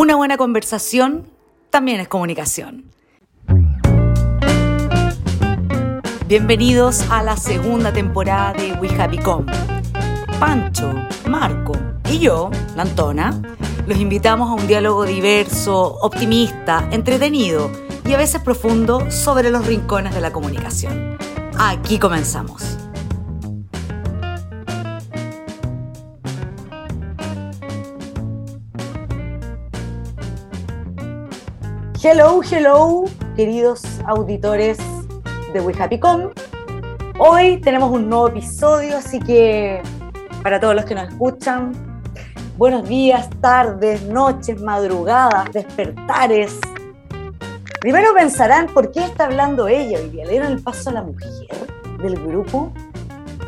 Una buena conversación también es comunicación. Bienvenidos a la segunda temporada de We Happy Com. Pancho, Marco y yo, la Antona, los invitamos a un diálogo diverso, optimista, entretenido y a veces profundo sobre los rincones de la comunicación. Aquí comenzamos. Hello, hello, queridos auditores de We Happy Com. Hoy tenemos un nuevo episodio, así que para todos los que nos escuchan, buenos días, tardes, noches, madrugadas, despertares. Primero pensarán por qué está hablando ella hoy día. ¿Le dieron el paso a la mujer del grupo?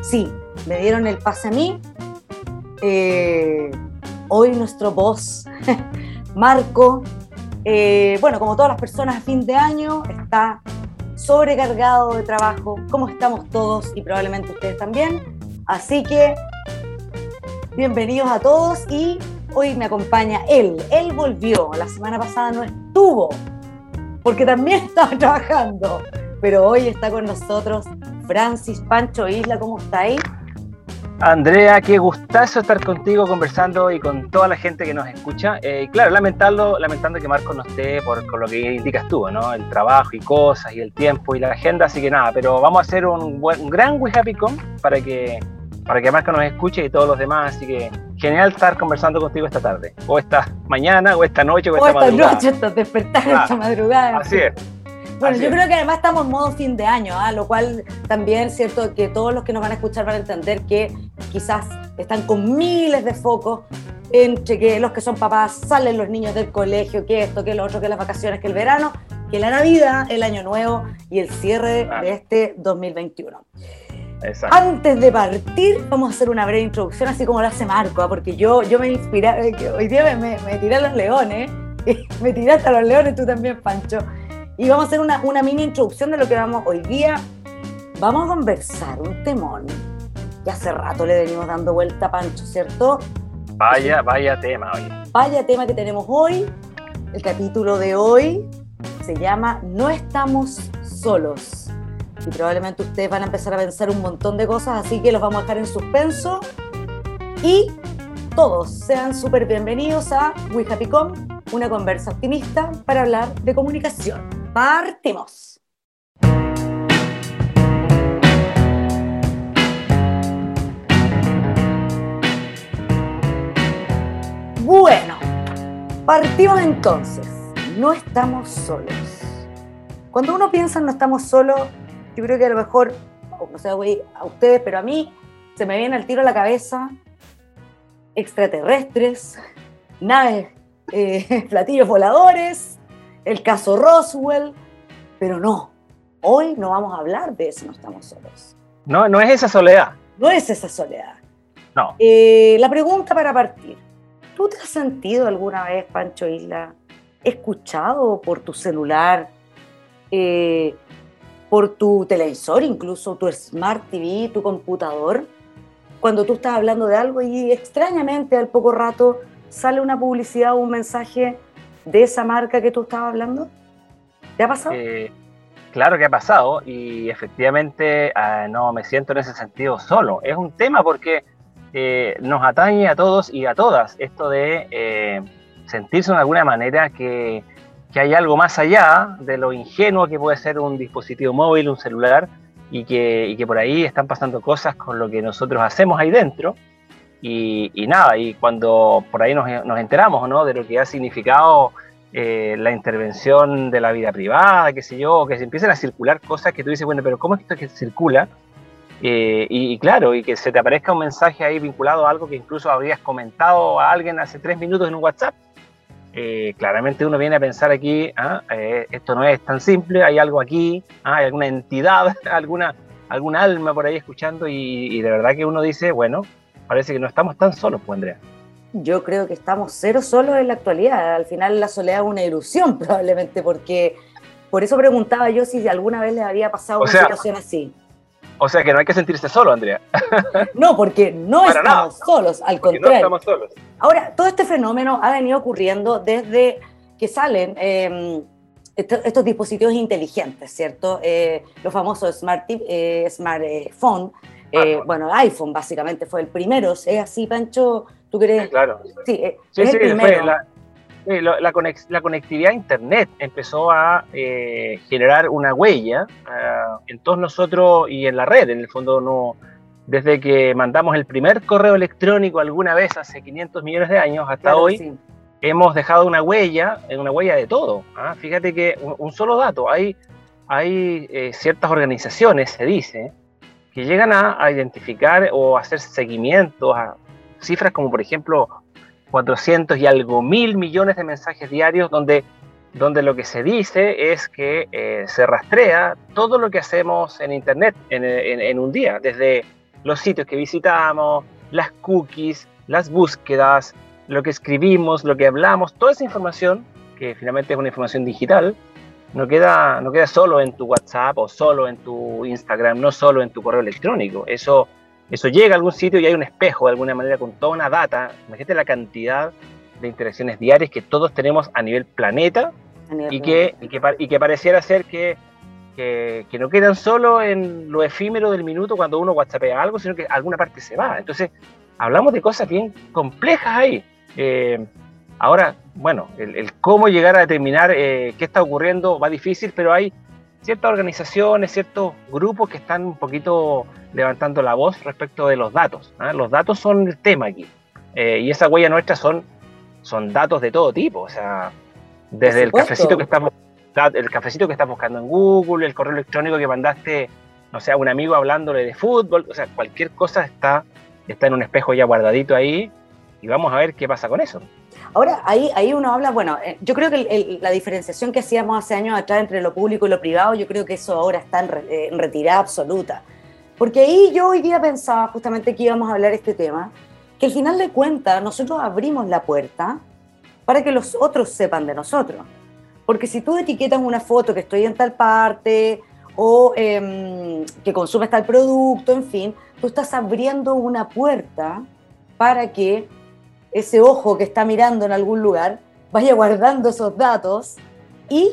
Sí, me dieron el paso a mí. Eh, hoy nuestro boss, Marco, eh, bueno, como todas las personas a fin de año, está sobrecargado de trabajo, como estamos todos y probablemente ustedes también. Así que, bienvenidos a todos y hoy me acompaña él. Él volvió, la semana pasada no estuvo, porque también estaba trabajando, pero hoy está con nosotros Francis Pancho Isla, ¿cómo está ahí? Andrea, qué gustazo estar contigo conversando y con toda la gente que nos escucha. Eh, claro, lamentando, lamentando que Marco no esté por, lo que indicas tú, ¿no? El trabajo y cosas y el tiempo y la agenda, así que nada, pero vamos a hacer un, buen, gran We Happy Con para que, para que Marco nos escuche y todos los demás, así que genial estar conversando contigo esta tarde, o esta mañana, o esta noche, o, esta, madrugada. noche, esta despertar, esta madrugada. Así es. Bueno, yo creo que además estamos en modo fin de año, ¿ah? lo cual también es cierto que todos los que nos van a escuchar van a entender que quizás están con miles de focos entre que los que son papás salen los niños del colegio, que esto, que lo otro, que las vacaciones, que el verano, que la Navidad, el Año Nuevo y el cierre de este 2021. Exacto. Antes de partir, vamos a hacer una breve introducción, así como lo hace Marco, ¿ah? porque yo, yo me inspiré, eh, hoy día me, me, tiré a los leones, me tiraste a los leones tú también, Pancho. Y vamos a hacer una, una mini introducción de lo que vamos hoy día. Vamos a conversar un temón que hace rato le venimos dando vuelta a Pancho, ¿cierto? Vaya, vaya tema hoy. Vaya tema que tenemos hoy. El capítulo de hoy se llama No estamos solos. Y probablemente ustedes van a empezar a pensar un montón de cosas, así que los vamos a dejar en suspenso. Y todos sean súper bienvenidos a We Happy Com, una conversa optimista para hablar de comunicación. Partimos. Bueno, partimos entonces. No estamos solos. Cuando uno piensa en no estamos solos, yo creo que a lo mejor, no sé a ustedes, pero a mí se me viene al tiro a la cabeza extraterrestres, naves, eh, platillos voladores, el caso Roswell, pero no, hoy no vamos a hablar de eso, no estamos solos. No, no es esa soledad. No es esa soledad. No. Eh, la pregunta para partir, ¿tú te has sentido alguna vez, Pancho Isla, escuchado por tu celular, eh, por tu televisor, incluso tu Smart TV, tu computador, cuando tú estás hablando de algo y extrañamente al poco rato sale una publicidad o un mensaje de esa marca que tú estabas hablando? ¿Te ha pasado? Eh, claro que ha pasado y efectivamente ah, no me siento en ese sentido solo. Es un tema porque eh, nos atañe a todos y a todas esto de eh, sentirse de alguna manera que, que, hay algo más allá de lo ingenuo que puede ser un dispositivo móvil, un celular, y que, y que por ahí están pasando cosas con lo que nosotros hacemos ahí dentro y, nada, y cuando por ahí nos, enteramos ¿no? de lo que ha significado eh, la intervención de la vida privada, qué sé yo, que se empiezan a circular cosas que tú dices, bueno, pero ¿cómo es esto que circula? Eh, y, claro, y que se te aparezca un mensaje ahí vinculado a algo que incluso habrías comentado a alguien hace tres minutos en un WhatsApp. Eh, claramente uno viene a pensar aquí, ah, esto no es tan simple, hay algo aquí, ah, hay alguna entidad, alguna, algún alma por ahí escuchando y, y de verdad que uno dice, bueno, parece que no estamos tan solos, pues Andrea. Yo creo que estamos cero solos en la actualidad. Al final la soledad es una ilusión probablemente, porque por eso preguntaba yo si alguna vez les había pasado una situación así. O sea que no hay que sentirse solo, Andrea. No, porque no estamos solos, al contrario. No estamos solos. Ahora, todo este fenómeno ha venido ocurriendo desde que salen em, estos, dispositivos inteligentes, ¿cierto? Eh, los famosos smart, eh, smartphone, eh, bueno, iPhone básicamente fue el primero, ¿es así, Pancho? ¿Tú crees? claro. Sí, sí, sí, Fue la, la, conectividad a Internet empezó a generar una huella en todos nosotros y en la red, en el fondo no desde que mandamos el primer correo electrónico alguna vez hace 500 millones de años hasta hoy, hemos dejado una huella, una huella de todo. ¿ah? Fíjate que un, solo dato, hay, hay eh, ciertas organizaciones, se dice, que llegan a, identificar o hacer seguimientos a cifras como por ejemplo 400 y algo mil millones de mensajes diarios donde, donde lo que se dice es que eh, se rastrea todo lo que hacemos en Internet en, en un día, desde los sitios que visitamos, las cookies, las búsquedas, lo que escribimos, lo que hablamos, toda esa información, que finalmente es una información digital, no queda, no queda solo en tu WhatsApp o solo en tu Instagram, no solo en tu correo electrónico. Eso, eso llega a algún sitio y hay un espejo de alguna manera con toda una data. Imagínate la cantidad de interacciones diarias que todos tenemos a nivel planeta y, que, y, que, y que pareciera ser que que, no quedan solo en lo efímero del minuto cuando uno whatsappea algo, sino que alguna parte se va. Entonces, hablamos de cosas bien complejas ahí. Eh, ahora, bueno, el, cómo llegar a determinar eh, qué está ocurriendo va difícil, pero hay ciertas organizaciones, ciertos grupos que están un poquito levantando la voz respecto de los datos. ¿ah? Los datos son el tema aquí. Eh, y esa huella nuestra son, son datos de todo tipo. O sea, desde el cafecito que estamos el cafecito que estás buscando en Google, el correo electrónico que mandaste, no sé, a un amigo hablándole de fútbol, o sea, cualquier cosa está, está en un espejo ya guardadito ahí y vamos a ver qué pasa con eso. Ahora, ahí, ahí uno habla, bueno, eh, yo creo que la diferenciación que hacíamos hace años atrás entre lo público y lo privado, yo creo que eso ahora está en, eh, en retirada absoluta. Porque ahí yo hoy día pensaba justamente que íbamos a hablar este tema, que al final de cuentas nosotros abrimos la puerta para que los otros sepan de nosotros. Porque si tú etiquetas una foto que estoy en tal parte o em, que consumes tal producto, en fin, tú estás abriendo una puerta para que ese ojo que está mirando en algún lugar vaya guardando esos datos y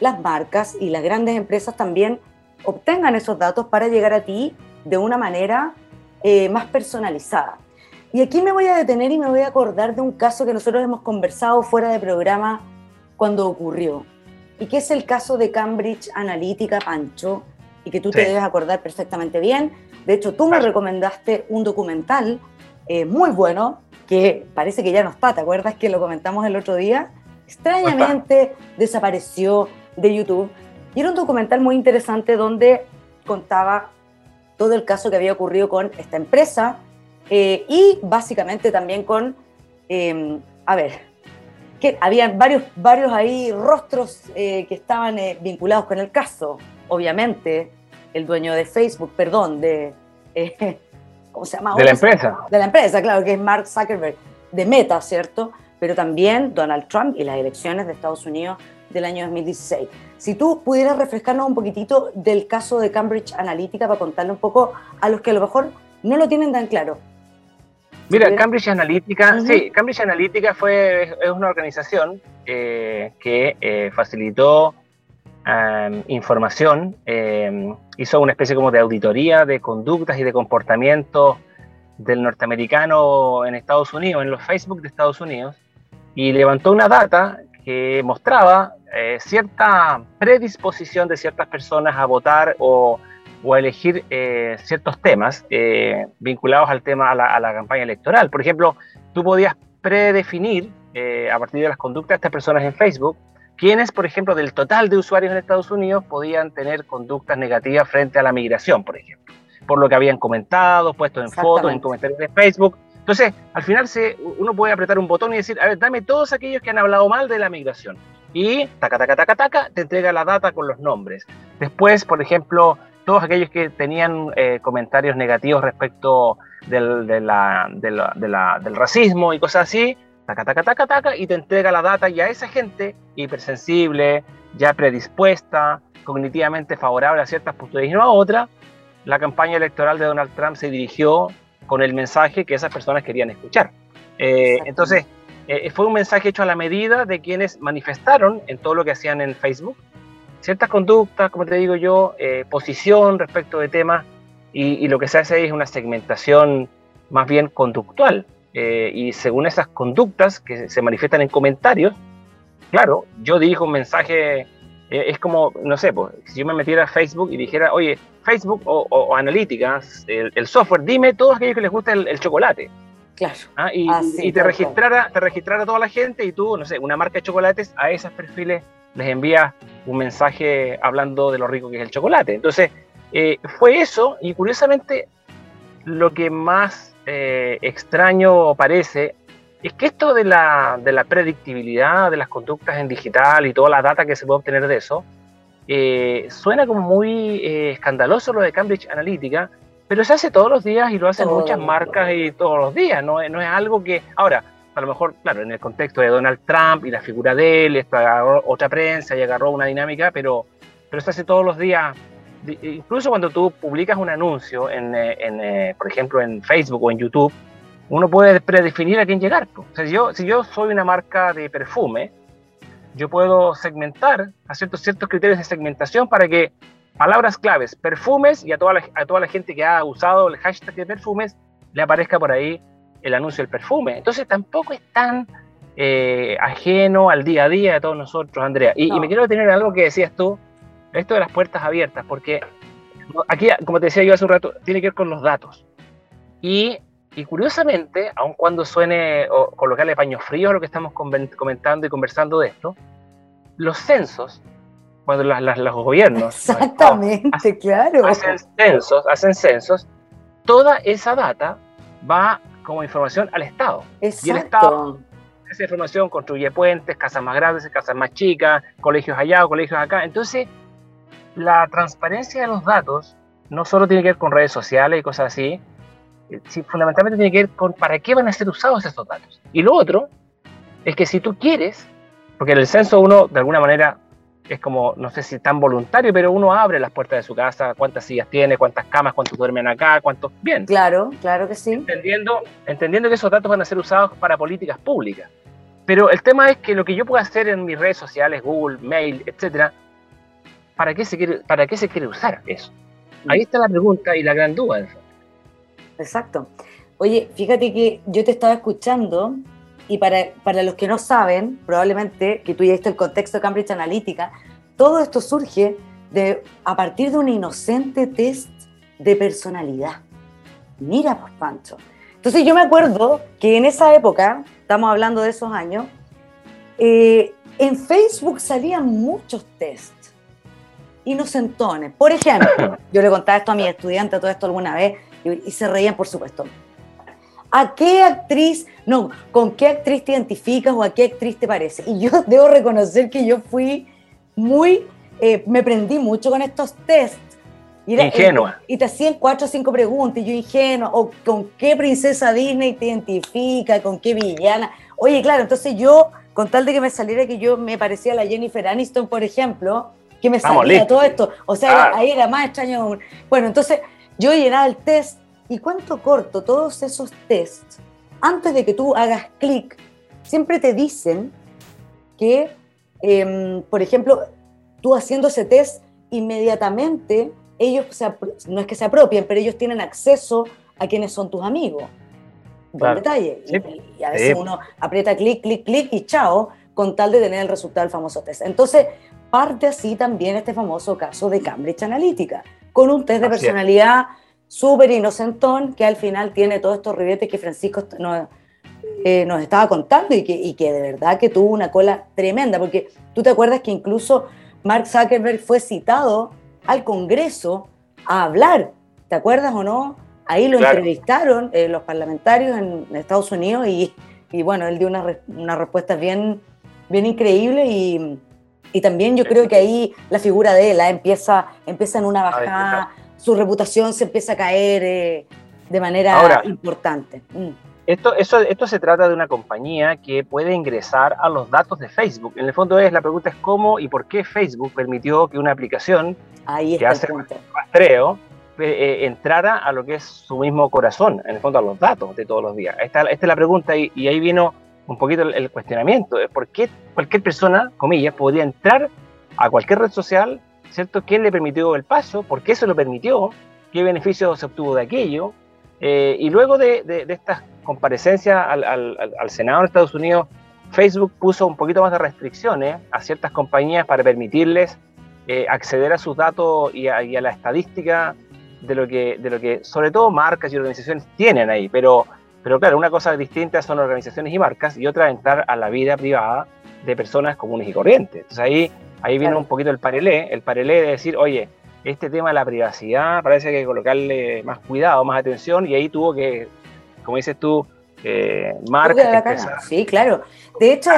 las marcas y las grandes empresas también obtengan esos datos para llegar a ti de una manera eh, más personalizada. Y aquí me voy a detener y me voy a acordar de un caso que nosotros hemos conversado fuera de programa cuando ocurrió. Y que es el caso de Cambridge Analytica, Pancho, y que tú te debes acordar perfectamente bien. De hecho, tú me recomendaste un documental eh, muy bueno, que parece que ya no está, ¿te acuerdas que lo comentamos el otro día? Extrañamente desapareció de YouTube. Y era un documental muy interesante donde contaba todo el caso que había ocurrido con esta empresa eh, y básicamente también con, eh, a ver, que habían varios, varios ahí rostros eh, que estaban eh, vinculados con el caso. Obviamente, el dueño de Facebook, perdón, de... Eh, De la empresa. De la empresa, claro, que es Mark Zuckerberg, de Meta, ¿cierto? Pero también Donald Trump y las elecciones de Estados Unidos del año 2016. Si tú pudieras refrescarnos un poquitito del caso de Cambridge Analytica para contarle un poco a los que a lo mejor no lo tienen tan claro. Mira, Cambridge Analytica, sí, Cambridge Analytica fue, es una organización eh, que eh, facilitó em, información, em, hizo una especie como de auditoría de conductas y de comportamientos del norteamericano en Estados Unidos, en los Facebook de Estados Unidos, y levantó una data que mostraba eh, cierta predisposición de ciertas personas a votar o o a elegir eh, ciertos temas eh, vinculados al tema, a la, campaña electoral. Por ejemplo, tú podías predefinir eh, a partir de las conductas de estas personas en Facebook, quienes, por ejemplo, del total de usuarios en Estados Unidos podían tener conductas negativas frente a la migración, por ejemplo, por lo que habían comentado, puesto en fotos, en comentarios de Facebook. Entonces, al final se, uno puede apretar un botón y decir, a ver, dame todos aquellos que han hablado mal de la migración. Y, taca, taca, taca, taca, te entrega la data con los nombres. Después, por ejemplo, todos aquellos que tenían eh, comentarios negativos respecto del, de la, del racismo y cosas así, taca, taca, taca, taca, y te entrega la data y a esa gente hipersensible, ya predispuesta, cognitivamente favorable a ciertas posturas y no a otras, la campaña electoral de Donald Trump se dirigió con el mensaje que esas personas querían escuchar. Eh, entonces, eh, fue un mensaje hecho a la medida de quienes manifestaron en todo lo que hacían en Facebook ciertas conductas, como te digo yo, eh, posición respecto de temas, y, lo que se hace ahí es una segmentación más bien conductual. Y según esas conductas que se manifiestan en comentarios, claro, yo dirijo un mensaje, es como, no sé, pues, si yo me metiera a Facebook y dijera, oye, Facebook o, analíticas, el, software, dime todos aquellos que les gusta el chocolate. Claro. Ah, y, te, registrara, te registrara toda la gente y tú, no sé, una marca de chocolates, a esos perfiles les envías un mensaje hablando de lo rico que es el chocolate. Entonces, eh, fue eso y curiosamente lo que más eh, extraño parece es que esto de la, de la, predictibilidad de las conductas en digital y toda la data que se puede obtener de eso, eh, suena como muy escandaloso lo de Cambridge Analytica, pero se hace todos los días y lo hacen muchas marcas y todos los días, no, no es algo que... Ahora, a lo mejor, claro, en el contexto de Donald Trump y la figura de él, esto agarró otra prensa y agarró una dinámica, pero, pero se hace todos los días. Incluso cuando tú publicas un anuncio, en, eh, en eh, por ejemplo, en Facebook o en YouTube, uno puede predefinir a quién llegar. O sea, si, yo, si yo soy una marca de perfume, yo puedo segmentar a ciertos, ciertos criterios de segmentación para que palabras claves, perfumes, y a toda, la, a toda la gente que ha usado el hashtag de perfumes, le aparezca por ahí el anuncio del perfume. Entonces tampoco es tan eh, ajeno al día a día de todos nosotros, Andrea. Y, me quiero detener en algo que decías tú, esto de las puertas abiertas, porque aquí, como te decía yo hace un rato, tiene que ver con los datos. Y, y curiosamente, aun cuando suene o colocarle paños fríos a lo que estamos comentando y conversando de esto, los censos cuando los gobiernos Exactamente, claro. hacen censos, hacen censos, toda esa data va como información al Estado. Exacto. Y el Estado, esa información construye puentes, casas más grandes, casas más chicas, colegios allá o colegios acá. Entonces, la transparencia de los datos no solo tiene que ver con redes sociales y cosas así, eh, fundamentalmente tiene que ver con para qué van a ser usados estos datos. Y lo otro es que si tú quieres, porque en el censo uno de alguna manera es como, no sé si tan voluntario, pero uno abre las puertas de su casa, cuántas sillas tiene, cuántas camas, cuántos duermen acá, cuántos... Bien. Claro, claro que sí. Entendiendo, entendiendo que esos datos van a ser usados para políticas públicas. Pero el tema es que lo que yo puedo hacer en mis redes sociales, Google, Mail, etcétera, ¿para qué se quiere, para qué se quiere usar eso? Ahí está la pregunta y la gran duda. Exacto. Oye, fíjate que yo te estaba escuchando y para, para los que no saben, probablemente que tú ya viste el contexto de Cambridge Analytica, todo esto surge de, a partir de un inocente test de personalidad. Mira, pues, Pancho. Entonces yo me acuerdo que en esa época, estamos hablando de esos años, eh, en Facebook salían muchos tests inocentones. Por ejemplo, yo le contaba esto a mis estudiantes, todo esto alguna vez, y se reían, por supuesto. ¿A qué actriz, no, con qué actriz te identificas o a qué actriz te parece? Y yo debo reconocer que yo fui muy, eh, me prendí mucho con estos tests. Y ingenua. y te hacían cuatro o cinco preguntas, y yo ingenua, o con qué princesa Disney te identifica, con qué villana. Oye, claro, entonces yo, con tal de que me saliera que yo me parecía a la Jennifer Aniston, por ejemplo, que me salía todo esto. O sea, ahí era más extraño. Bueno, entonces yo llenaba el test y cuento corto, todos esos tests, antes de que tú hagas clic, siempre te dicen que, em, por ejemplo, tú haciendo ese test, inmediatamente ellos, no es que se apropien, pero ellos tienen acceso a quienes son tus amigos. Buen detalle. Y, a veces uno aprieta clic, clic, clic y chao, con tal de tener el resultado del famoso test. Entonces, parte así también este famoso caso de Cambridge Analytica, con un test de personalidad súper inocentón que al final tiene todos estos ribetes que Francisco nos, eh, nos estaba contando y que, y que de verdad que tuvo una cola tremenda, porque tú te acuerdas que incluso Mark Zuckerberg fue citado al Congreso a hablar, ¿te acuerdas o no? Ahí lo entrevistaron eh, los parlamentarios en Estados Unidos y, y bueno, él dio una, una respuesta bien, bien increíble y, y, también yo creo que ahí la figura de él ¿eh? empieza, empieza en una bajada su reputación se empieza a caer eh, de manera importante. Mm. Esto, eso, esto se trata de una compañía que puede ingresar a los datos de Facebook. En el fondo es la pregunta es cómo y por qué Facebook permitió que una aplicación Ahí que hace rastreo eh, entrara a lo que es su mismo corazón, en el fondo a los datos de todos los días. Esta, esta es la pregunta y, ahí vino un poquito el, cuestionamiento. ¿Por qué cualquier persona, comillas, podría entrar a cualquier red social? ¿Cierto? ¿Quién le permitió el paso? ¿Por qué se lo permitió? ¿Qué beneficio se obtuvo de aquello? Eh, y luego de, de, estas comparecencias al, al, al Senado de Estados Unidos, Facebook puso un poquito más de restricciones a ciertas compañías para permitirles eh, acceder a sus datos y a, la estadística de lo, que, de lo que, sobre todo, marcas y organizaciones tienen ahí. Pero, pero claro, una cosa distinta son organizaciones y marcas y otra entrar a la vida privada de personas comunes y corrientes. Entonces ahí, ahí viene un poquito el parelé, el parelé de decir, oye, este tema de la privacidad parece que hay que colocarle más cuidado, más atención y ahí tuvo que, como dices tú, eh, marcas... Sí, claro. De hecho,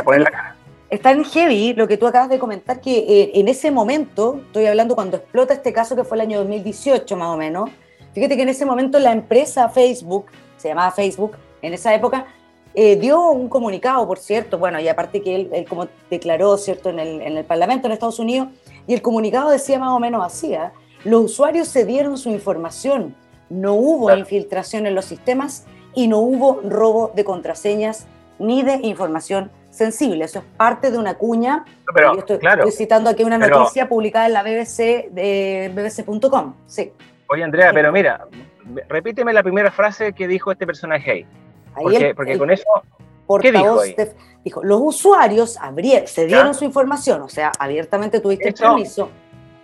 está en heavy lo que tú acabas de comentar, que eh, en ese momento, estoy hablando cuando explota este caso que fue el año 2018 más o menos, fíjate que en ese momento la empresa Facebook, se llamaba Facebook, en esa época, eh, dio un comunicado, por cierto, bueno, y aparte que él, como declaró, ¿cierto?, en el, en el, Parlamento en Estados Unidos, y el comunicado decía más o menos así, ¿eh? los usuarios se dieron su información, no hubo infiltración en los sistemas y no hubo robo de contraseñas ni de información sensible. Eso es parte de una cuña. Pero, estoy, citando aquí una noticia publicada en la BBC de bbc.com. Sí. Oye, Andrea, pero mira, repíteme la primera frase que dijo este personaje ahí. Porque, porque con eso. ¿Qué dijo ahí? dijo, los usuarios se dieron su información, o sea, abiertamente tuviste el permiso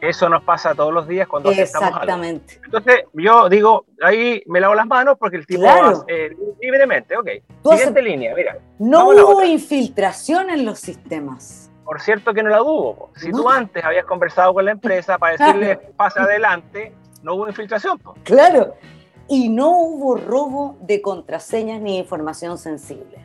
eso nos pasa todos los días cuando Exactamente. Entonces, yo digo, ahí me lavo las manos porque el tipo va, eh, libremente, ok. Siguiente línea, mira. No hubo infiltración en los sistemas. Por cierto que no la hubo. Si tú antes habías conversado con la empresa para decirle pase adelante, no hubo infiltración. Claro. Y no hubo robo de contraseñas ni información sensible.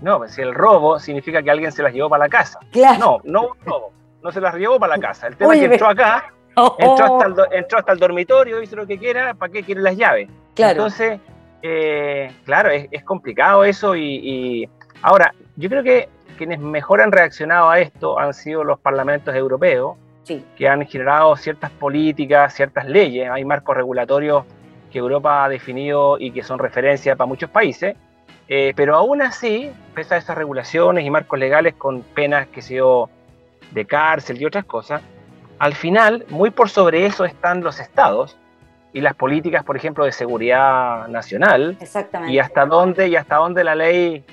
No, pues si el robo significa que alguien se las llevó para la casa. Claro. No, no hubo robo no se las llevó para la casa. El tema es que entró acá, oh. entró, hasta el, dormitorio, hizo lo que quiera, ¿para qué quiere las llaves? Claro. Entonces, eh, claro, es, complicado eso y, ahora, yo creo que quienes mejor han reaccionado a esto han sido los parlamentos europeos, que han generado ciertas políticas, ciertas leyes, hay marcos regulatorios que Europa ha definido y que son referencia para muchos países, eh, pero aún así, pese a esas regulaciones y marcos legales con penas que se dio de cárcel y otras cosas, al final, muy por sobre eso están los estados y las políticas, por ejemplo, de seguridad nacional. Exactamente. Y hasta dónde, y hasta dónde la ley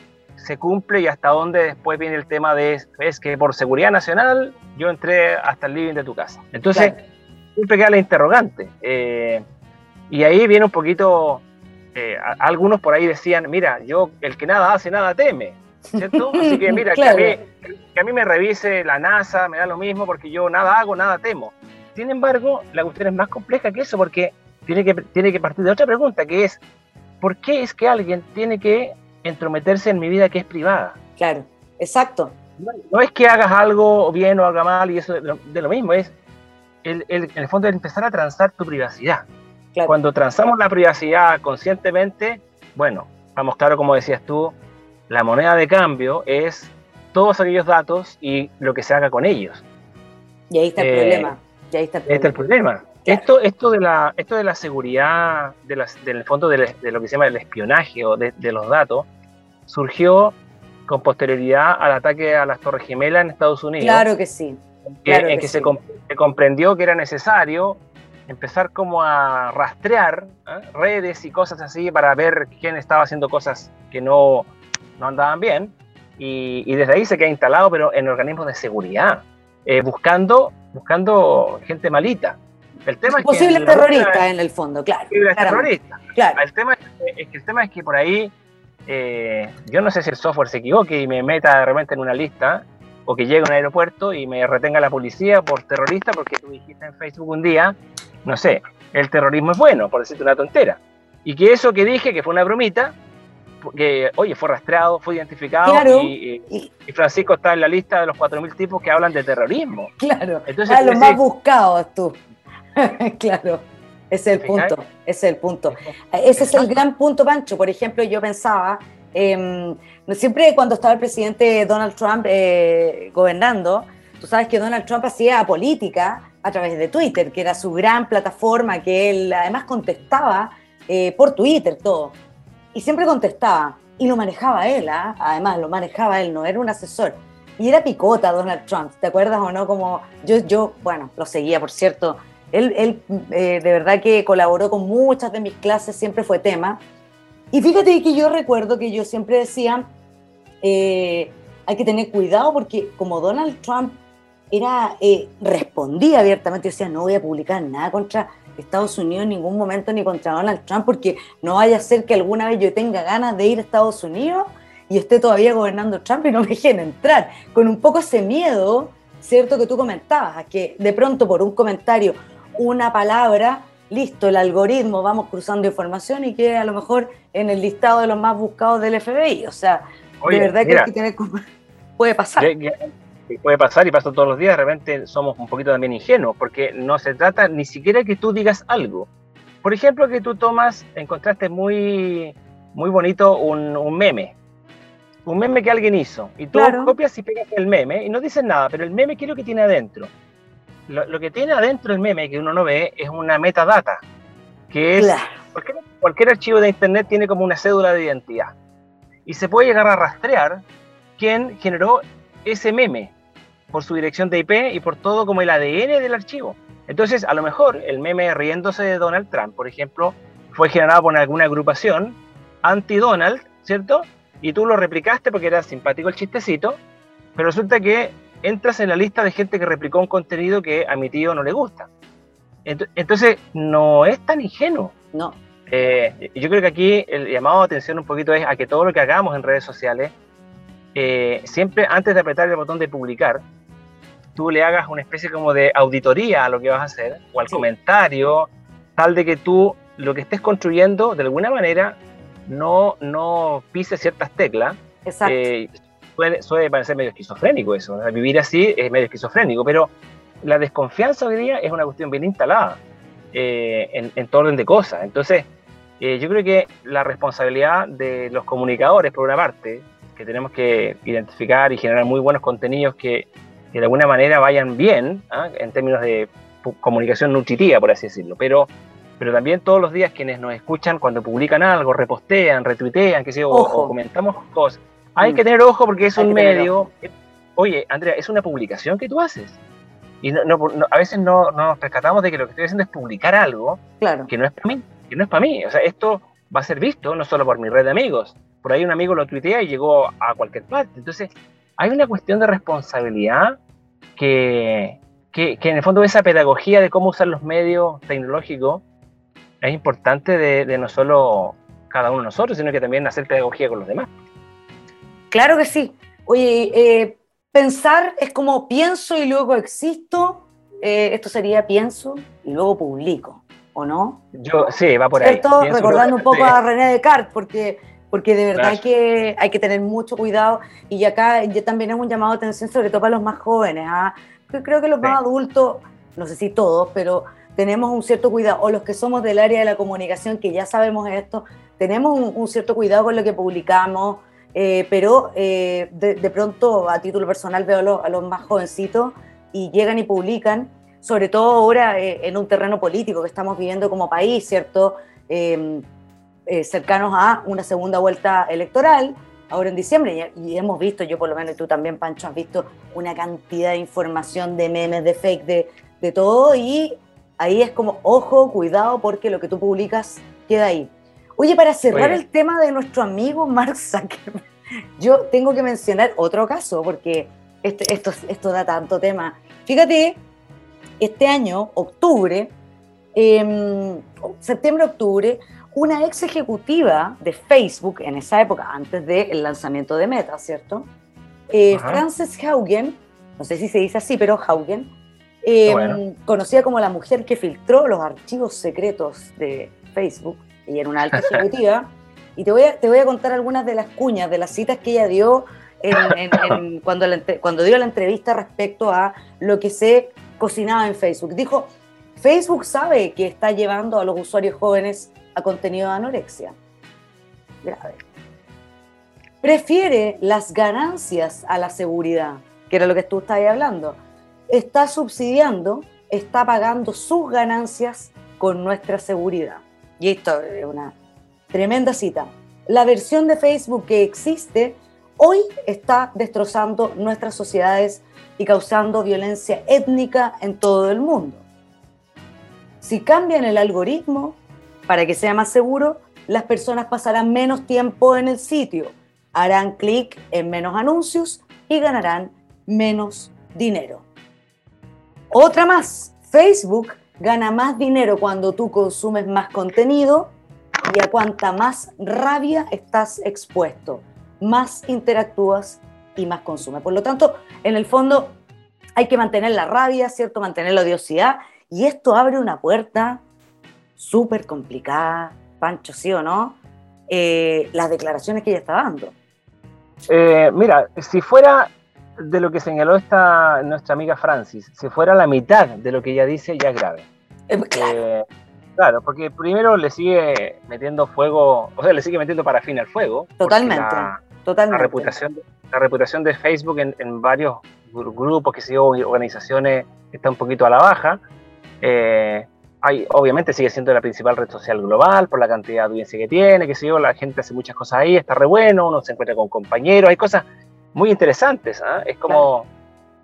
se cumple y hasta dónde después viene el tema de, es que por seguridad nacional yo entré hasta el living de tu casa. Entonces, siempre queda la interrogante. Eh, y ahí viene un poquito, eh, algunos por ahí decían, mira, yo, el que nada hace, nada teme. ¿cierto? Así que mira, que, a mí, me revise la NASA, me da lo mismo porque yo nada hago, nada temo. Sin embargo, la cuestión es más compleja que eso porque tiene que, tiene que partir de otra pregunta, que es, ¿por qué es que alguien tiene que entrometerse en mi vida que es privada? Claro, exacto. No, es que hagas algo bien o haga mal y eso de lo, mismo, es el, el, en el fondo es empezar a transar tu privacidad. Cuando transamos la privacidad conscientemente, bueno, vamos claro, como decías tú, la moneda de cambio es todos aquellos datos y lo que se haga con ellos. Y ahí está el eh, problema. Y ahí está el problema. Esto, esto, de la, esto de la seguridad, de las, del fondo de, lo que se llama el espionaje o de, los datos, surgió con posterioridad al ataque a las Torres Gemelas en Estados Unidos. Claro que sí. en que, se, comprendió que era necesario empezar como a rastrear ¿eh? redes y cosas así para ver quién estaba haciendo cosas que no no andaban bien, y, desde ahí se queda instalado, pero en organismos de seguridad, eh, buscando, buscando gente malita. El tema es posible terrorista en el fondo, claro. terrorista. Claro. El tema es que, el tema es que por ahí, eh, yo no sé si el software se equivoque y me meta de repente en una lista, o que llegue a un aeropuerto y me retenga la policía por terrorista, porque tú dijiste en Facebook un día, no sé, el terrorismo es bueno, por decirte una tontera. Y que eso que dije, que fue una bromita, que, oye, fue rastreado, fue identificado y, Francisco está en la lista de los 4.000 tipos que hablan de terrorismo. Claro, Entonces, a los más buscados tú. claro, ese es el punto, ese es el punto. Ese es el gran punto, Pancho. Por ejemplo, yo pensaba, eh, siempre cuando estaba el presidente Donald Trump eh, gobernando, tú sabes que Donald Trump hacía política a través de Twitter, que era su gran plataforma, que él además contestaba eh, por Twitter todo. Y siempre contestaba. Y lo manejaba él, ¿ah? además lo manejaba él, no era un asesor. Y era picota Donald Trump, ¿te acuerdas o no? Como yo, yo bueno, lo seguía, por cierto. Él, él eh, de verdad que colaboró con muchas de mis clases, siempre fue tema. Y fíjate que yo recuerdo que yo siempre decía, eh, hay que tener cuidado porque como Donald Trump era, eh, respondía abiertamente, decía, no voy a publicar nada contra Estados Unidos en ningún momento ni contra Donald Trump porque no vaya a ser que alguna vez yo tenga ganas de ir a Estados Unidos y esté todavía gobernando Trump y no me dejen entrar, con un poco ese miedo, ¿cierto? Que tú comentabas, que de pronto por un comentario, una palabra, listo, el algoritmo, vamos cruzando información y que a lo mejor en el listado de los más buscados del FBI. O sea, de verdad que hay que tener... Puede pasar. puede pasar y pasa todos los días, de repente somos un poquito también ingenuos, porque no se trata ni siquiera que tú digas algo. Por ejemplo, que tú tomas, encontraste muy, muy bonito un, un meme, un meme que alguien hizo, y tú copias y pegas el meme y no dices nada, pero el meme, ¿qué es lo que tiene adentro? Lo, que tiene adentro el meme que uno no ve es una metadata, que es cualquier, cualquier archivo de internet tiene como una cédula de identidad y se puede llegar a rastrear quién generó ese meme por su dirección de IP y por todo como el ADN del archivo. Entonces, a lo mejor el meme riéndose de Donald Trump, por ejemplo, fue generado por alguna agrupación anti-Donald, ¿cierto? Y tú lo replicaste porque era simpático el chistecito, pero resulta que entras en la lista de gente que replicó un contenido que a mi tío no le gusta. Entonces, no es tan ingenuo. No. Eh, yo creo que aquí el llamado de atención un poquito es a que todo lo que hagamos en redes sociales, eh, siempre antes de apretar el botón de publicar, tú le hagas una especie como de auditoría a lo que vas a hacer o al comentario, tal de que tú lo que estés construyendo de alguna manera no, no pise ciertas teclas. Exacto. Eh, suele, parecer medio esquizofrénico eso, vivir así es medio esquizofrénico, pero la desconfianza hoy día es una cuestión bien instalada en, en todo orden de cosas. Entonces, eh, yo creo que la responsabilidad de los comunicadores, por una parte, que tenemos que identificar y generar muy buenos contenidos que, de alguna manera vayan bien, ¿ah? en términos de comunicación nutritiva, por así decirlo, pero, pero también todos los días quienes nos escuchan cuando publican algo, repostean, retuitean, que sé, o, o, comentamos cosas, hay mm. que tener ojo porque es un medio. Oye, Andrea, es una publicación que tú haces. Y no, a veces no, nos percatamos de que lo que estoy haciendo es publicar algo claro. que no es para mí que no es para mí. O sea, esto va a ser visto no solo por mi red de amigos. Por ahí un amigo lo tuitea y llegó a cualquier parte. Entonces, hay una cuestión de responsabilidad que, que, en el fondo esa pedagogía de cómo usar los medios tecnológicos es importante de, no solo cada uno de nosotros, sino que también hacer pedagogía con los demás. Claro que sí. Oye, eh, pensar es como pienso y luego existo. Eh, esto sería pienso y luego publico. ¿o no? Yo, sí, va por ahí. Recordando un poco a René Descartes, porque, porque de verdad que hay que tener mucho cuidado y acá ya también es un llamado de atención sobre todo para los más jóvenes. ¿ah? Creo que los más adultos, no sé si todos, pero tenemos un cierto cuidado, o los que somos del área de la comunicación, que ya sabemos esto, tenemos un, cierto cuidado con lo que publicamos, eh, pero eh, de, pronto a título personal veo a los más jovencitos y llegan y publican sobre todo ahora eh, en un terreno político que estamos viviendo como país, ¿cierto? Em, eh, cercanos a una segunda vuelta electoral, ahora en diciembre, y, hemos visto, yo por lo menos y tú también, Pancho, has visto una cantidad de información, de memes, de fake, de, de todo, y ahí es como, ojo, cuidado, porque lo que tú publicas queda ahí. Oye, para cerrar el tema de nuestro amigo Mark Zuckerberg, yo tengo que mencionar otro caso, porque este, esto, esto da tanto tema. Fíjate este año, octubre, eh, septiembre-octubre, una ex ejecutiva de Facebook, en esa época, antes del lanzamiento de Meta, ¿cierto? Eh, Frances Haugen, no sé si se dice así, pero Haugen, em, conocida como la mujer que filtró los archivos secretos de Facebook, ella era una alta ejecutiva, y te voy, a, te voy a contar algunas de las cuñas, de las citas que ella dio cuando, cuando dio la entrevista respecto a lo que se cocinaba en Facebook. Dijo, Facebook sabe que está llevando a los usuarios jóvenes a contenido de anorexia. Grave. Prefiere las ganancias a la seguridad, que era lo que tú estabas hablando. Está subsidiando está pagando sus ganancias con nuestra seguridad. Y esto es una tremenda cita. La versión de Facebook que existe hoy está destrozando nuestras sociedades y causando violencia étnica en todo el mundo. Si cambian el algoritmo para que sea más seguro, las personas pasarán menos tiempo en el sitio, harán clic en menos anuncios y ganarán menos dinero. Otra más, Facebook gana más dinero cuando tú consumes más contenido y a cuanta más rabia estás expuesto, más interactúas y más consumes. Por lo tanto, en el fondo hay que mantener la rabia, ¿cierto? Mantener la odiosidad y esto abre una puerta súper complicada, Pancho, ¿sí o no? Eh, las declaraciones que ella está dando. Eh, mira, si fuera de lo que señaló esta nuestra amiga Francis, si fuera la mitad de lo que ella dice, ya es grave. claro. claro, porque primero le sigue metiendo fuego, o sea, le sigue metiendo parafina al fuego. Totalmente, la, totalmente. La reputación, la reputación de Facebook en, varios grupos, que sigo, organizaciones, está un poquito a la baja. Eh, hay, obviamente sigue siendo la principal red social global por la cantidad de audiencia que tiene, que sé yo, la gente hace muchas cosas ahí, está re bueno, uno se encuentra con compañeros, hay cosas muy interesantes, ¿ah? es como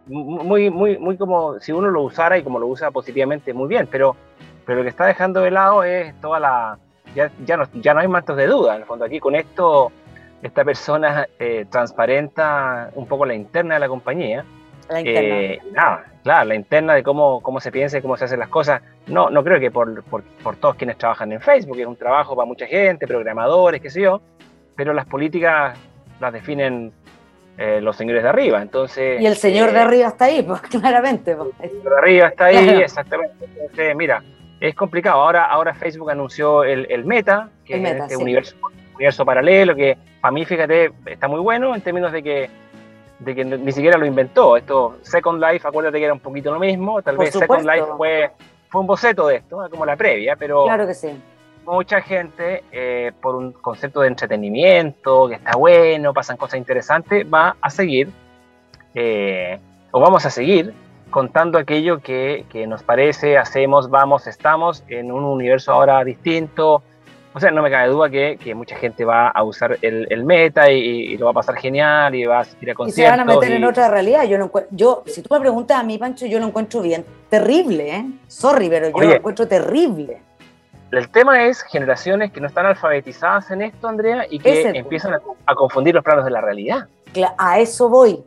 muy, muy, muy como si uno lo usara y como lo usa positivamente, muy bien, pero, pero lo que está dejando de lado es toda la, ya, ya, no, ya no hay mantos de duda, en el fondo aquí con esto esta persona eh, transparenta un poco la interna de la compañía, la interna. Eh, nada, claro, la interna de cómo, cómo se piensa y cómo se hacen las cosas. No, no creo que por, por, por, todos quienes trabajan en Facebook, es un trabajo para mucha gente, programadores, qué sé yo, pero las políticas las definen eh, los señores de arriba. Entonces, y el señor de eh, arriba está ahí, pues claramente. Pues. El señor de arriba está ahí, exactamente. Entonces, mira, es complicado. Ahora, ahora Facebook anunció el, el Meta, que es este universo, universo paralelo, que para mí, fíjate, está muy bueno en términos de que de que ni siquiera lo inventó. Esto, Second Life, acuérdate que era un poquito lo mismo. Tal vez Second Life fue, fue un boceto de esto, como la previa, pero. Claro que sí. Mucha gente, eh, por un concepto de entretenimiento, que está bueno, pasan cosas interesantes, va a seguir, eh, o vamos a seguir, contando aquello que, que nos parece, hacemos, vamos, estamos en un universo ahora distinto, o sea, no me cabe duda que, que mucha gente va a usar el, el meta y, lo va a pasar genial y va a asistir a conciertos. Y se van a meter en otra realidad. Yo, no, yo, si tú me preguntas a mí, Pancho, yo lo encuentro bien. Terrible, ¿eh? Sorry, pero yo lo encuentro terrible. El tema es generaciones que no están alfabetizadas en esto, Andrea, y que empiezan a, confundir los planos de la realidad. A eso voy.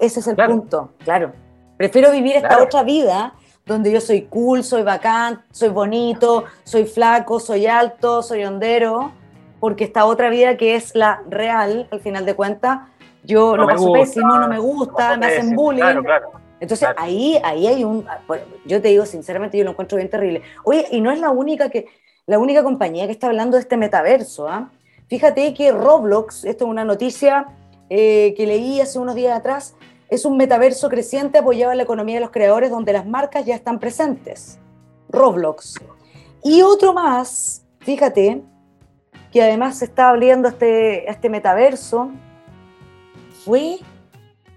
ese es el punto, claro. Prefiero vivir esta otra vida donde yo soy cool, soy bacán, soy bonito, soy flaco, soy alto, soy hondero, porque esta otra vida que es la real, al final de cuentas, yo lo paso pésimo, no me gusta, me hacen bullying. Entonces ahí, ahí hay un, yo te digo sinceramente, yo lo encuentro bien terrible. Oye, y no es la única que, la única compañía que está hablando de este metaverso, ¿ah? Fíjate que Roblox, esto es una noticia eh, que leí hace unos días atrás, es un metaverso creciente apoyado en la economía de los creadores donde las marcas ya están presentes. Roblox. Y otro más, fíjate, que además se está abriendo este, este metaverso, fue,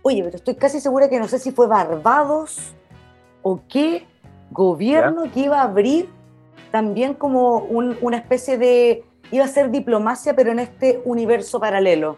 oye, pero estoy casi segura que no sé si fue Barbados o qué gobierno que iba a abrir también como una especie de, iba a ser diplomacia, pero en este universo paralelo.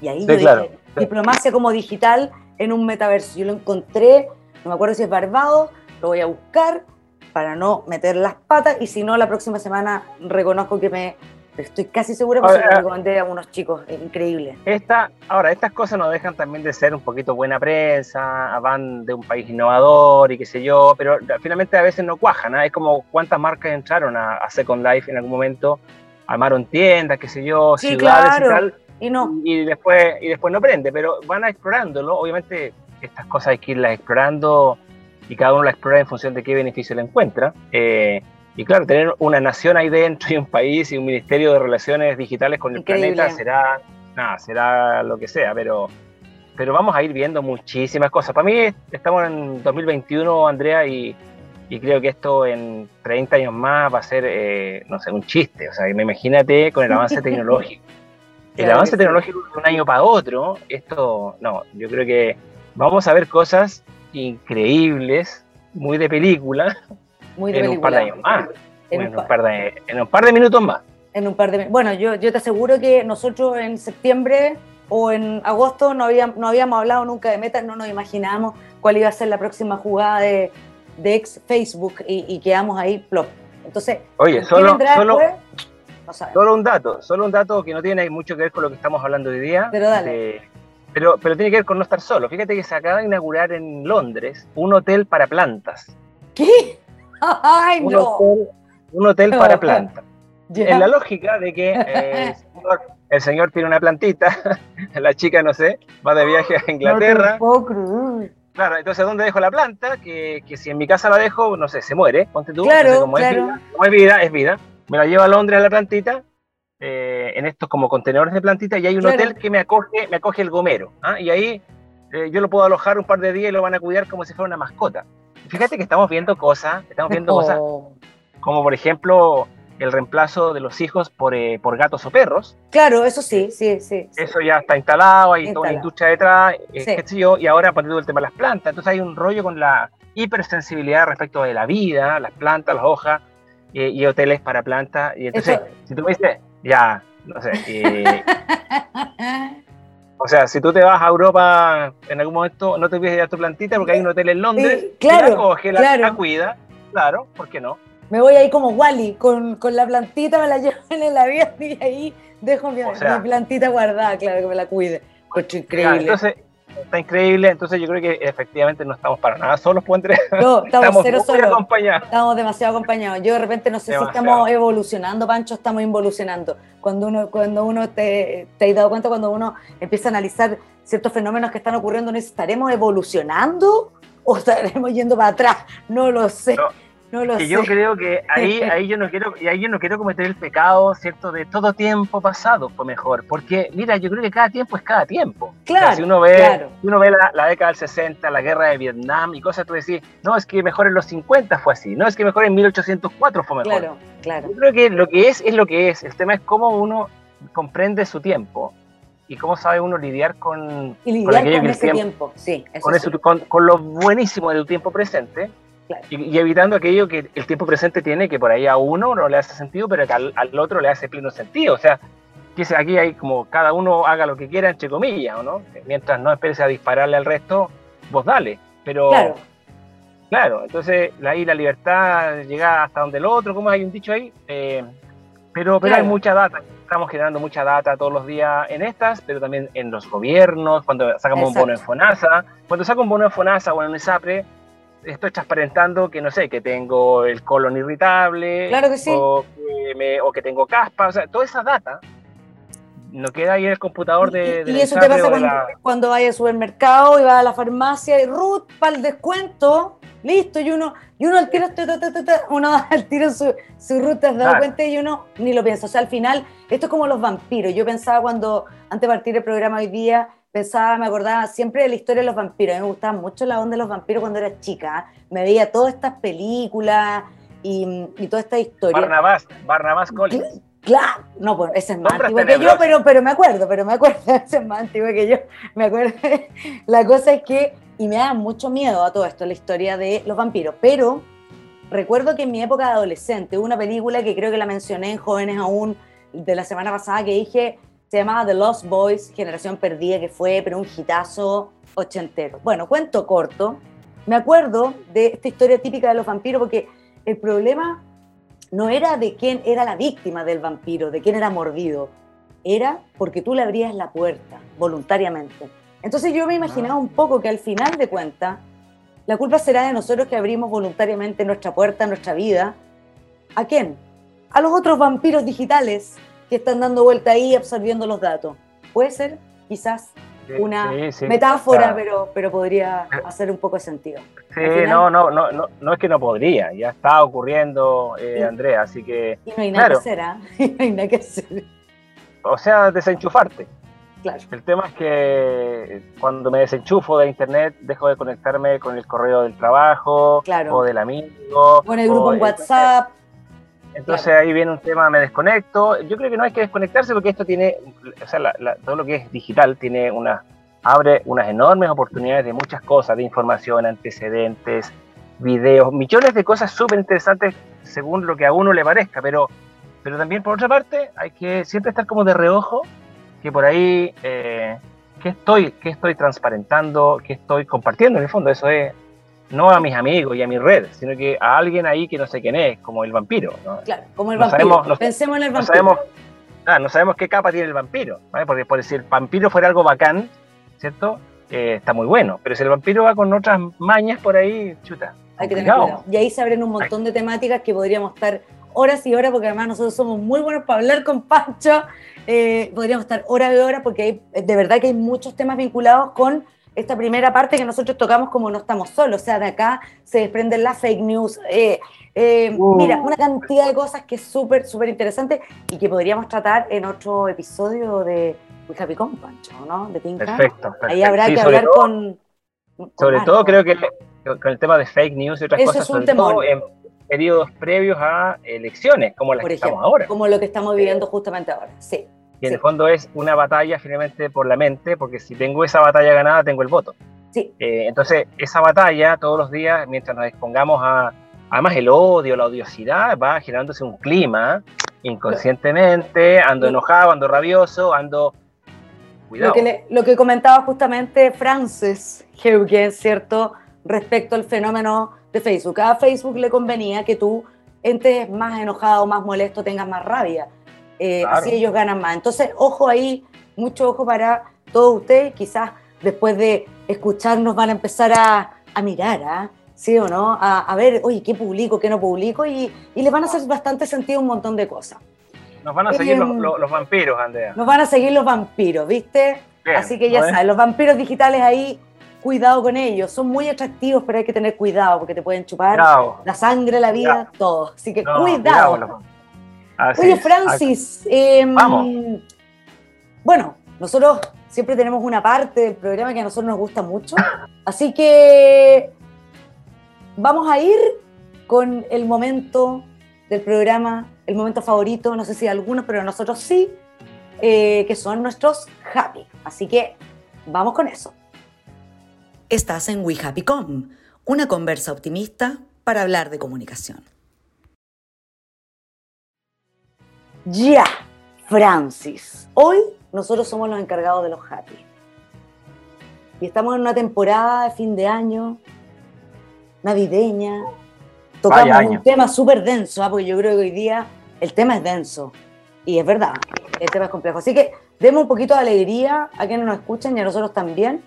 Y ahí yo dije, diplomacia como digital en un metaverso. Yo lo encontré, no me acuerdo si es Barbados, lo voy a buscar para no meter las patas y si no, la próxima semana reconozco que me... Estoy casi segura que se lo recomendé a unos chicos increíbles. Esta, ahora, estas cosas nos dejan también de ser un poquito buena prensa, van de un país innovador y qué sé yo, pero finalmente a veces no cuajan. ¿no? Es como cuántas marcas entraron a, Second Life en algún momento, armaron tiendas, qué sé yo, ciudades y tal y no. Y después, y después no prende, pero van a explorándolo. Obviamente, estas cosas hay que irlas explorando y cada uno las explora en función de qué beneficio le encuentra. Eh, y claro, tener una nación ahí dentro y un país y un ministerio de relaciones digitales con el planeta será, nada, será lo que sea, pero, pero vamos a ir viendo muchísimas cosas. Para mí estamos en 2021, Andrea, y, y creo que esto en 30 años más va a ser, eh, no sé, un chiste. O sea, imagínate con el avance tecnológico el avance tecnológico de un año para otro, esto, no, yo creo que vamos a ver cosas increíbles muy de película. Muy de en película. un par de años más. En un par- de, en un par de minutos más. En un par de. Bueno, yo, yo te aseguro que nosotros en septiembre o en agosto no habíamos, no habíamos hablado nunca de metas, no nos imaginábamos cuál iba a ser la próxima jugada de, de ex Facebook y, y quedamos ahí plop. Entonces, Oye, ¿qué solo, solo? No solo un dato, solo un dato que no tiene mucho que ver con lo que estamos hablando hoy día. Pero dale. de- pero, pero tiene que ver con no estar solo. Fíjate que se acaba de inaugurar en Londres un hotel para plantas. ¿Qué? ¡Ay, Un no! hotel, un hotel No, para plantas. Ya. En la lógica de que eh, el, señor, el señor tiene una plantita, la chica, no sé, va de viaje a No te Inglaterra. puedo creer. Claro, entonces ¿dónde dejo la planta? Que, que si en mi casa la dejo, no sé, se muere, ponte tú. Claro, como, claro. Es vida, como es vida, es vida. Me la llevo a Londres a la plantita, eh, en estos como contenedores de plantita, y hay un Claro. hotel que me acoge, me acoge el gomero. ¿ah? Y ahí eh, yo lo puedo alojar un par de días y lo van a cuidar como si fuera una mascota. Fíjate que estamos viendo cosas, estamos viendo cosas Oh. como por ejemplo el reemplazo de los hijos por, eh, por gatos o perros. Claro, eso sí, sí, sí. sí. Eso ya está instalado, hay toda una industria detrás, eh, Sí. qué sé yo, y ahora por el tema de las plantas. Entonces hay un rollo con la hipersensibilidad respecto de la vida, las plantas, las hojas, eh, y hoteles para plantas. Y entonces, Eso- si tú me dices, ya, no sé, eh, o sea, si tú te vas a Europa en algún momento, no te olvides de llevar tu plantita porque hay un hotel en Londres, claro, la coge, la, claro. la cuida, claro, ¿por qué no? Me voy ahí como Wally, con, con la plantita me la llevo en el avión y ahí dejo mi, O sea- mi plantita guardada, claro, que me la cuide. Ya, increíble. entonces, está increíble, entonces yo creo que efectivamente no estamos para nada solos, Andrea. no, estamos, cero muy solos. acompañados. Estamos demasiado acompañados. Yo de repente no sé Demasiado. si estamos evolucionando, Pancho, estamos involucionando. Cuando uno, cuando uno te, te has dado cuenta, cuando uno empieza a analizar ciertos fenómenos que están ocurriendo, dice, ¿estaremos evolucionando o estaremos yendo para atrás? No lo sé. No, No, lo que sé. yo creo que ahí, ahí yo no quiero, y ahí yo no quiero cometer el pecado, ¿cierto? De todo tiempo pasado fue mejor. Porque, mira, yo creo que cada tiempo es cada tiempo. O sea, Claro, si uno ve, claro. si uno ve la, la década del 60, la guerra de Vietnam y cosas, tú decís, no, es que mejor en los 50 fue así, no, es que mejor en 1804 fue mejor. Claro, claro. Yo creo que lo que es, es lo que es. El tema es cómo uno comprende su tiempo y cómo sabe uno lidiar con, Y con lidiar con el ese tiempo, tiempo, sí. Eso con, sí. eso, con, con lo buenísimo del tiempo presente Claro. y, y evitando aquello que el tiempo presente tiene que por ahí a uno no le hace sentido, pero que al, al otro le hace pleno sentido. O sea, que aquí hay como cada uno haga lo que quiera, entre comillas, ¿o ¿no? Mientras no esperes a dispararle al resto, vos dale. Pero, Claro. claro, entonces ahí la libertad llega hasta donde el otro, como hay un dicho ahí. Eh, pero, pero Claro. hay mucha data, estamos generando mucha data todos los días en estas, pero también en los gobiernos, cuando sacamos un bono en. FONASA. Cuando saco un bono en FONASA o en un ISAPRE, estoy transparentando que, no sé, que tengo el colon irritable, Claro que sí. o, que me- o que tengo caspa, o sea, toda esa data no queda ahí en el computador de, Y- del y eso te pasa de cuando, la- cuando vas al supermercado y vas a la farmacia y Ruth, para el descuento, listo, y uno, y uno al tiro, uno al tiro su, su has dado Claro. cuenta y uno ni lo piensa. O sea, al final, esto es como los vampiros. Yo pensaba cuando, antes de partir el programa hoy día, pensaba, me acordaba siempre de la historia de los vampiros. A mí me gustaba mucho la onda de los vampiros cuando era chica. Me veía todas estas películas y, y toda esta historia. Barnabás, Barnabás Collins. Claro, no, pues ese es más Sombras antiguo que yo, pero, pero me acuerdo, pero me acuerdo, ese es más antiguo que yo, me acuerdo. La cosa es que, y me da mucho miedo a todo esto, la historia de los vampiros, pero recuerdo que en mi época de adolescente hubo una película que creo que la mencioné en Jóvenes Aún de la semana pasada que dije, se llamaba The Lost Boys, Generación Perdida, que fue, pero un hitazo ochentero. Bueno, cuento corto, me acuerdo de esta historia típica de los vampiros porque el problema no era de quién era la víctima del vampiro, de quién era mordido, era porque tú le abrías la puerta voluntariamente. Entonces yo me imaginaba un poco que al final de cuentas, la culpa será de nosotros que abrimos voluntariamente nuestra puerta, nuestra vida. ¿A quién? A los otros vampiros digitales que están dando vuelta ahí absorbiendo los datos. Puede ser, quizás, una sí, sí. metáfora, Claro. pero, pero podría hacer un poco de sentido. Sí, final- no, no, no, no, no es que no podría, ya está ocurriendo, eh. Andrea, así que, Y no hay nada Claro. que hacer, ¿ah? Y no hay nada que hacer. o sea, desenchufarte. Claro. El tema es que cuando me desenchufo de internet, dejo de conectarme con el correo del trabajo Claro. o del amigo. Bueno, el grupo en WhatsApp. Entonces ahí viene un tema, me desconecto. Yo creo que no hay que desconectarse porque esto tiene, o sea, la- la- todo lo que es digital tiene una, abre unas enormes oportunidades de muchas cosas, de información, antecedentes, videos, millones de cosas súper interesantes según lo que a uno le parezca, pero, pero también por otra parte hay que siempre estar como de reojo que por ahí, eh, ¿qué, estoy, ¿qué estoy transparentando? ¿Qué estoy compartiendo? En el fondo, eso es no a mis amigos y a mi red, sino que a alguien ahí que no sé quién es, como el vampiro. Claro, como el vampiro. Pensemos en el vampiro. sabemos, ah, no sabemos qué capa tiene el vampiro, porque por si el vampiro fuera algo bacán, ¿cierto? Eh, está muy bueno, pero si el vampiro va con otras mañas por ahí, chuta. Hay que tener cuidado. Y ahí se abren un montón de temáticas que podríamos estar horas y horas, porque además nosotros somos muy buenos para hablar con Pancho. Eh, podríamos estar horas y horas, porque hay, de verdad que hay muchos temas vinculados con esta primera parte que nosotros tocamos como no estamos solos, o sea, de acá se desprenden las fake news. Eh, eh, uh. Mira, una cantidad de cosas que es súper, súper interesante y que podríamos tratar en otro episodio de We Happy Pancho, ¿no? De Perfecto, perfecto, Ahí habrá que hablar con, Sobre todo creo que con el tema de fake news y otras cosas, es un sobre en periodos previos a elecciones, como las que estamos ahora. Como lo que estamos viviendo justamente ahora, sí. Y en el fondo es una batalla finalmente por la mente, porque si tengo esa batalla ganada, tengo el voto. Sí. Eh, entonces, esa batalla todos los días, mientras nos expongamos a, además el odio, la odiosidad, va generándose un clima inconscientemente, ando enojado, ando rabioso, ando... Cuidado. Lo que, lo que comentaba justamente Frances Heugen, ¿cierto? Respecto al fenómeno de Facebook. A Facebook le convenía que tú entres más enojado, más molesto, tengas más rabia eh, así ellos ganan más. Entonces, ojo ahí, mucho ojo para todos ustedes, quizás después de escucharnos van a empezar a, mirar, ¿ah? ¿sí o no? A, ver, oye, ¿qué publico, qué no publico? Y, y les van a hacer bastante sentido un montón de cosas. Nos van a seguir los, em, vampiros, Andrea. Nos van a seguir los vampiros, ¿viste? Así que ya sabes, los vampiros digitales ahí, cuidado con ellos. Son muy atractivos, pero hay que tener cuidado porque te pueden chupar la sangre, la vida, todo. Así que cuidado. Oye, Francis, em, bueno, nosotros siempre tenemos una parte del programa que a nosotros nos gusta mucho, así que vamos a ir con el momento del programa, el momento favorito, no sé si algunos, pero nosotros sí, eh, que son nuestros happy. Así que vamos con eso. Estás en We Happy Com, una conversa optimista para hablar de comunicación. Ya, Francis. Hoy nosotros somos los encargados de los happy. Y estamos en una temporada de fin de año, navideña. Tocamos un tema súper denso, ¿ah? porque yo creo que hoy día el tema es denso. Y es verdad, el tema es complejo. Así que demos un poquito de alegría a quienes nos escuchan y a nosotros también,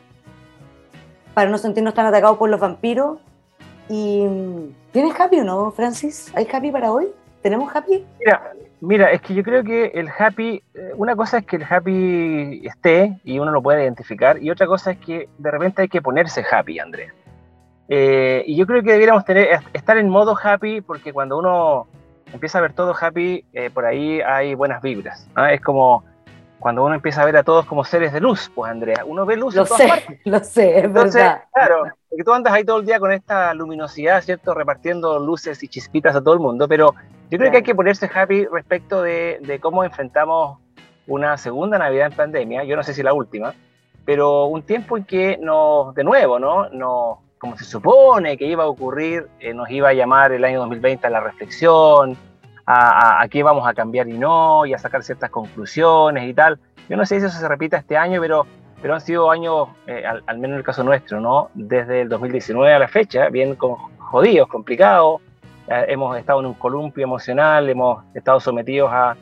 para no sentirnos tan atacados por los vampiros. Y ¿Tienes happy o no, Francis? ¿Hay happy para hoy? ¿Tenemos happy? Mira, Mira, es que yo creo que el happy, eh, una cosa es que el happy esté y uno lo puede identificar, y otra cosa es que de repente hay que ponerse happy, Andrea. Eh, y yo creo que debiéramos tener, estar en modo happy porque cuando uno empieza a ver todo happy, eh, por ahí hay buenas vibras. ¿ah? Es como cuando uno empieza a ver a todos como seres de luz, pues Andrea, uno ve luz lo en todas sé, partes. Lo sé, es verdad. Claro, porque tú andas ahí todo el día con esta luminosidad, ¿cierto? Repartiendo luces y chispitas a todo el mundo, pero yo creo que hay que ponerse happy respecto de, cómo enfrentamos una segunda Navidad en pandemia, yo no sé si la última, pero un tiempo en que nos, de nuevo, ¿no? Nos, como se supone que iba a ocurrir, eh, nos iba a llamar el año 2020 a la reflexión, a, qué vamos a cambiar y no, y a sacar ciertas conclusiones y tal. Yo no sé si eso se repita este año, pero, pero han sido años, eh, al, menos en el caso nuestro, ¿no? Desde el 2019 a la fecha, bien jodidos, complicados, hemos estado en un columpio emocional, hemos estado sometidos a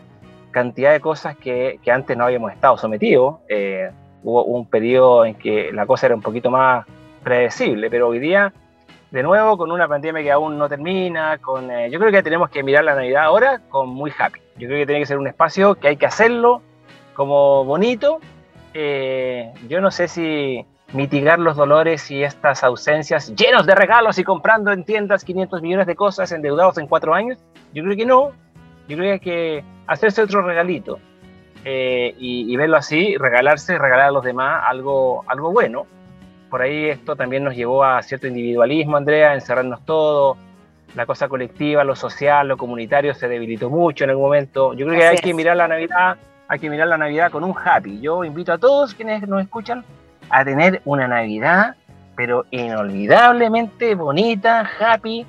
cantidad de cosas que, que antes no habíamos estado sometidos. Eh, hubo un periodo en que la cosa era un poquito más predecible, pero hoy día, de nuevo, con una pandemia que aún no termina, con, eh, yo creo que tenemos que mirar la Navidad ahora con muy happy. Yo creo que tiene que ser un espacio que hay que hacerlo como bonito. yo no sé si mitigar los dolores y estas ausencias llenos de regalos y comprando en tiendas 500 millones de cosas endeudados en cuatro años? Yo creo que no. Yo creo que hay que hacerse otro regalito eh, y, verlo así, regalarse, regalar a los demás algo, algo bueno. Por ahí esto también nos llevó a cierto individualismo, Andrea, encerrarnos todos. La cosa colectiva, lo social, lo comunitario se debilitó mucho en algún momento. Yo creo que hay que mirar la Navidad, hay que mirar la Navidad con un happy. Yo invito a todos quienes nos escuchan a tener una Navidad pero inolvidablemente bonita, happy,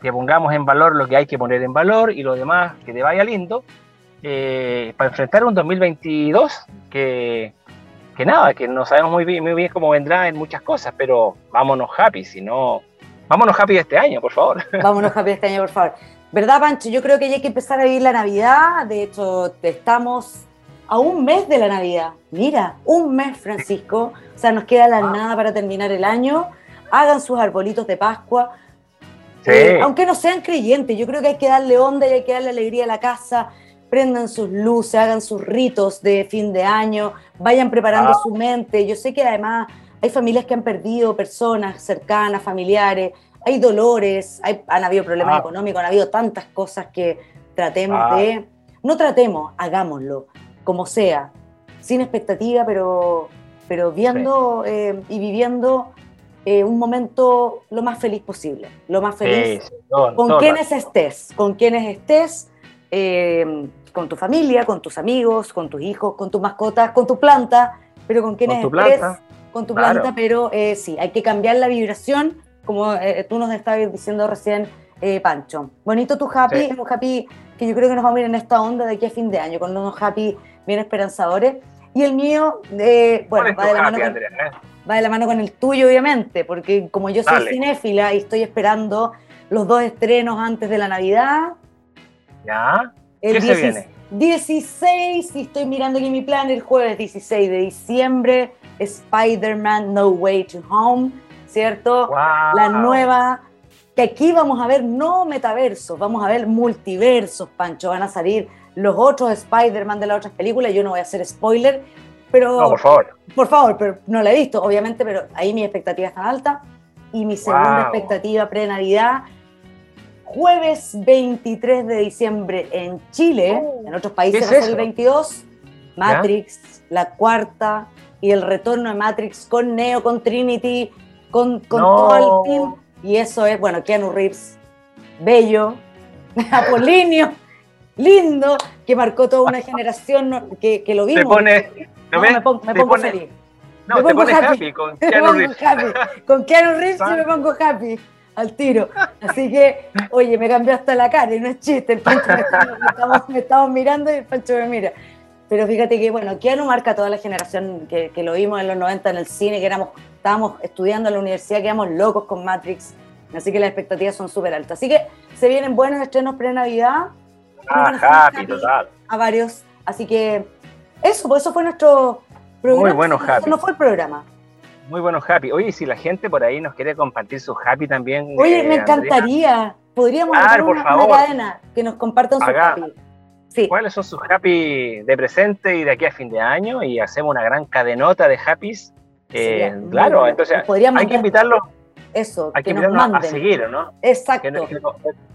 que pongamos en valor lo que hay que poner en valor y lo demás que te vaya lindo, eh, para enfrentar un 2022 que, que nada, que no sabemos muy bien, muy bien cómo vendrá en muchas cosas, pero vámonos happy, si no, vámonos happy este año, por favor. Vámonos happy este año, por favor. ¿Verdad, Pancho? Yo creo que ya hay que empezar a vivir la Navidad. De hecho, estamos a un mes de la Navidad. Mira, un mes, Francisco. O sea, nos queda la ah. nada para terminar el año. Hagan sus arbolitos de Pascua. Eh, aunque no sean creyentes, yo creo que hay que darle onda y hay que darle alegría a la casa. Prendan sus luces, hagan sus ritos de fin de año, vayan preparando ah. su mente. Yo sé que además hay familias que han perdido personas cercanas, familiares hay dolores, hay, han habido problemas ah. económicos, han habido tantas cosas que tratemos ah. de... No tratemos, hagámoslo, como sea, sin expectativa, pero, pero viendo eh, y viviendo eh, un momento lo más feliz posible, lo más feliz con quienes estés, con quienes estés, eh, con tu familia, con tus amigos, con tus hijos, con tus mascotas, con tu planta, pero con quienes estés, con tu planta, pero sí, hay que cambiar la vibración como eh, tú nos estabas diciendo recién, eh, Pancho. Bonito tu happy, un happy que yo creo que nos vamos a ir en esta onda de aquí a fin de año, con unos happy bien esperanzadores. Y el mío, eh, bueno, va de, la mano con, va de la mano con el tuyo, obviamente, porque como yo soy cinéfila y estoy esperando los dos estrenos antes de la Navidad. ¿Ya? El ¿Qué se viene? 16, y estoy mirando aquí mi plan, el jueves 16 de diciembre, Spider-Man No Way to Home. ¿cierto? La nueva, que aquí vamos a ver no metaversos, vamos a ver multiversos, Pancho, van a salir los otros Spider-Man de las otras películas, yo no voy a hacer spoiler, pero... No, por favor. Por favor, pero no la he visto, obviamente, pero ahí mi expectativa está alta. Y mi segunda expectativa pre-Navidad, jueves 23 de diciembre en Chile, oh. en otros países es el 22, Matrix, la cuarta, y el retorno de Matrix con Neo, con Trinity, con, todo el team. Y eso es, bueno, Keanu Reeves, bello, Apolinio, lindo, que marcó toda una generación que, que lo vimos. pone, no, me, pongo, me pongo feliz. No, me pongo happy. con Keanu Reeves. Con Keanu Reeves sí me pongo happy al tiro. Así que, oye, me cambió hasta la cara y no es chiste. El Pancho me estamos, me estamos mirando y el Pancho me mira. Pero fíjate que, bueno, Keanu marca toda la generación que, que, lo vimos en los 90 en el cine, que éramos, estábamos estudiando en la universidad, quedamos locos con Matrix. Así que las expectativas son súper altas. Así que se vienen buenos estrenos pre-Navidad. Ah, happy, total. A varios. Así que eso, pues eso fue nuestro programa. Muy bueno, happy. no fue el programa. Muy bueno, happy. Oye, si la gente por ahí nos quiere compartir su happy también. Oye, eh, me encantaría. Podríamos hacer una, cadena que nos compartan su happy cuáles son sus happy de presente y de aquí a fin de año y hacemos una gran cadenota de happys. Eh, claro, entonces hay que invitarlos. Eso, hay que, invitarlos a seguir, ¿no? Exacto.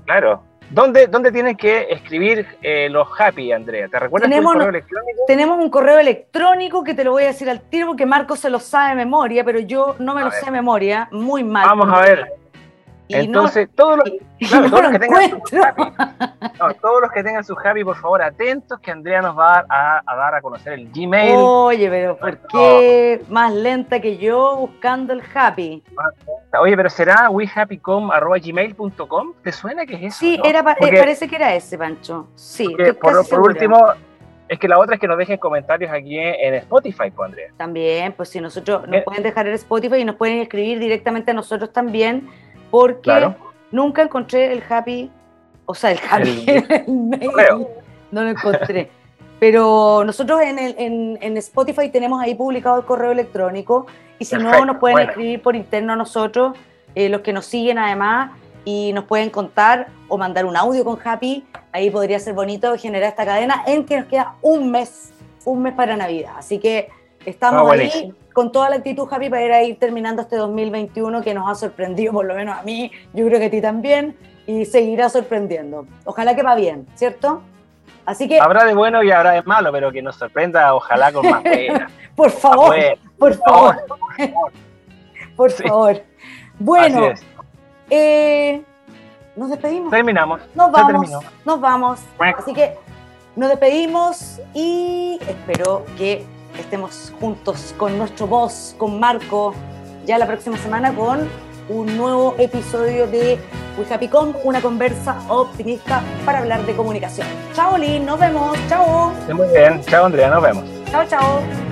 claro. ¿Dónde, ¿Dónde tienen que escribir eh, los happy, Andrea? ¿Te recuerdas tenemos, correo electrónico? Tenemos un correo electrónico que te lo voy a decir al tiro porque Marco se lo sabe de memoria, pero yo no me lo sé de memoria, muy mal. Vamos a ver. Entonces, todos, los, que tengan su happy, todos los que tengan su happy, por favor, atentos que Andrea nos va a, dar a conocer el Gmail. Oye, pero ¿por qué más lenta que yo buscando el happy? Oye, pero ¿será wehappycom.gmail.com? ¿Te suena que es eso? Sí, era, eh, parece que era ese, Pancho. Sí, por, por último, es que la otra es que nos dejen comentarios aquí en Spotify, pues, Andrea. También, pues si nosotros nos pueden dejar en Spotify y nos pueden escribir directamente a nosotros también porque nunca encontré el happy, o sea, el happy, no lo encontré. Pero nosotros en, el, en, Spotify tenemos ahí publicado el correo electrónico y si no, nos pueden escribir por interno a nosotros, eh, los que nos siguen además, y nos pueden contar o mandar un audio con Happy. Ahí podría ser bonito generar esta cadena en que nos queda un mes, un mes para Navidad. Así que estamos ah, ahí con toda la actitud, Javi, para ir terminando este 2021 que nos ha sorprendido, por lo menos a mí, yo creo que a ti también, y seguirá sorprendiendo. Ojalá que va bien, ¿cierto? Así que... Habrá de bueno y habrá de malo, pero que nos sorprenda, ojalá con más pena. por favor, por favor. Por favor. Bueno, eh, nos despedimos. Terminamos. Nos vamos. Nos vamos. Así que nos despedimos y espero que estemos juntos con nuestro voz, con Marco, ya la próxima semana con un nuevo episodio de We Happy Con, una conversa optimista para hablar de comunicación. Chao, Lin, nos vemos. Chao. Muy bien. Chao, Andrea, nos vemos. Chao, chao.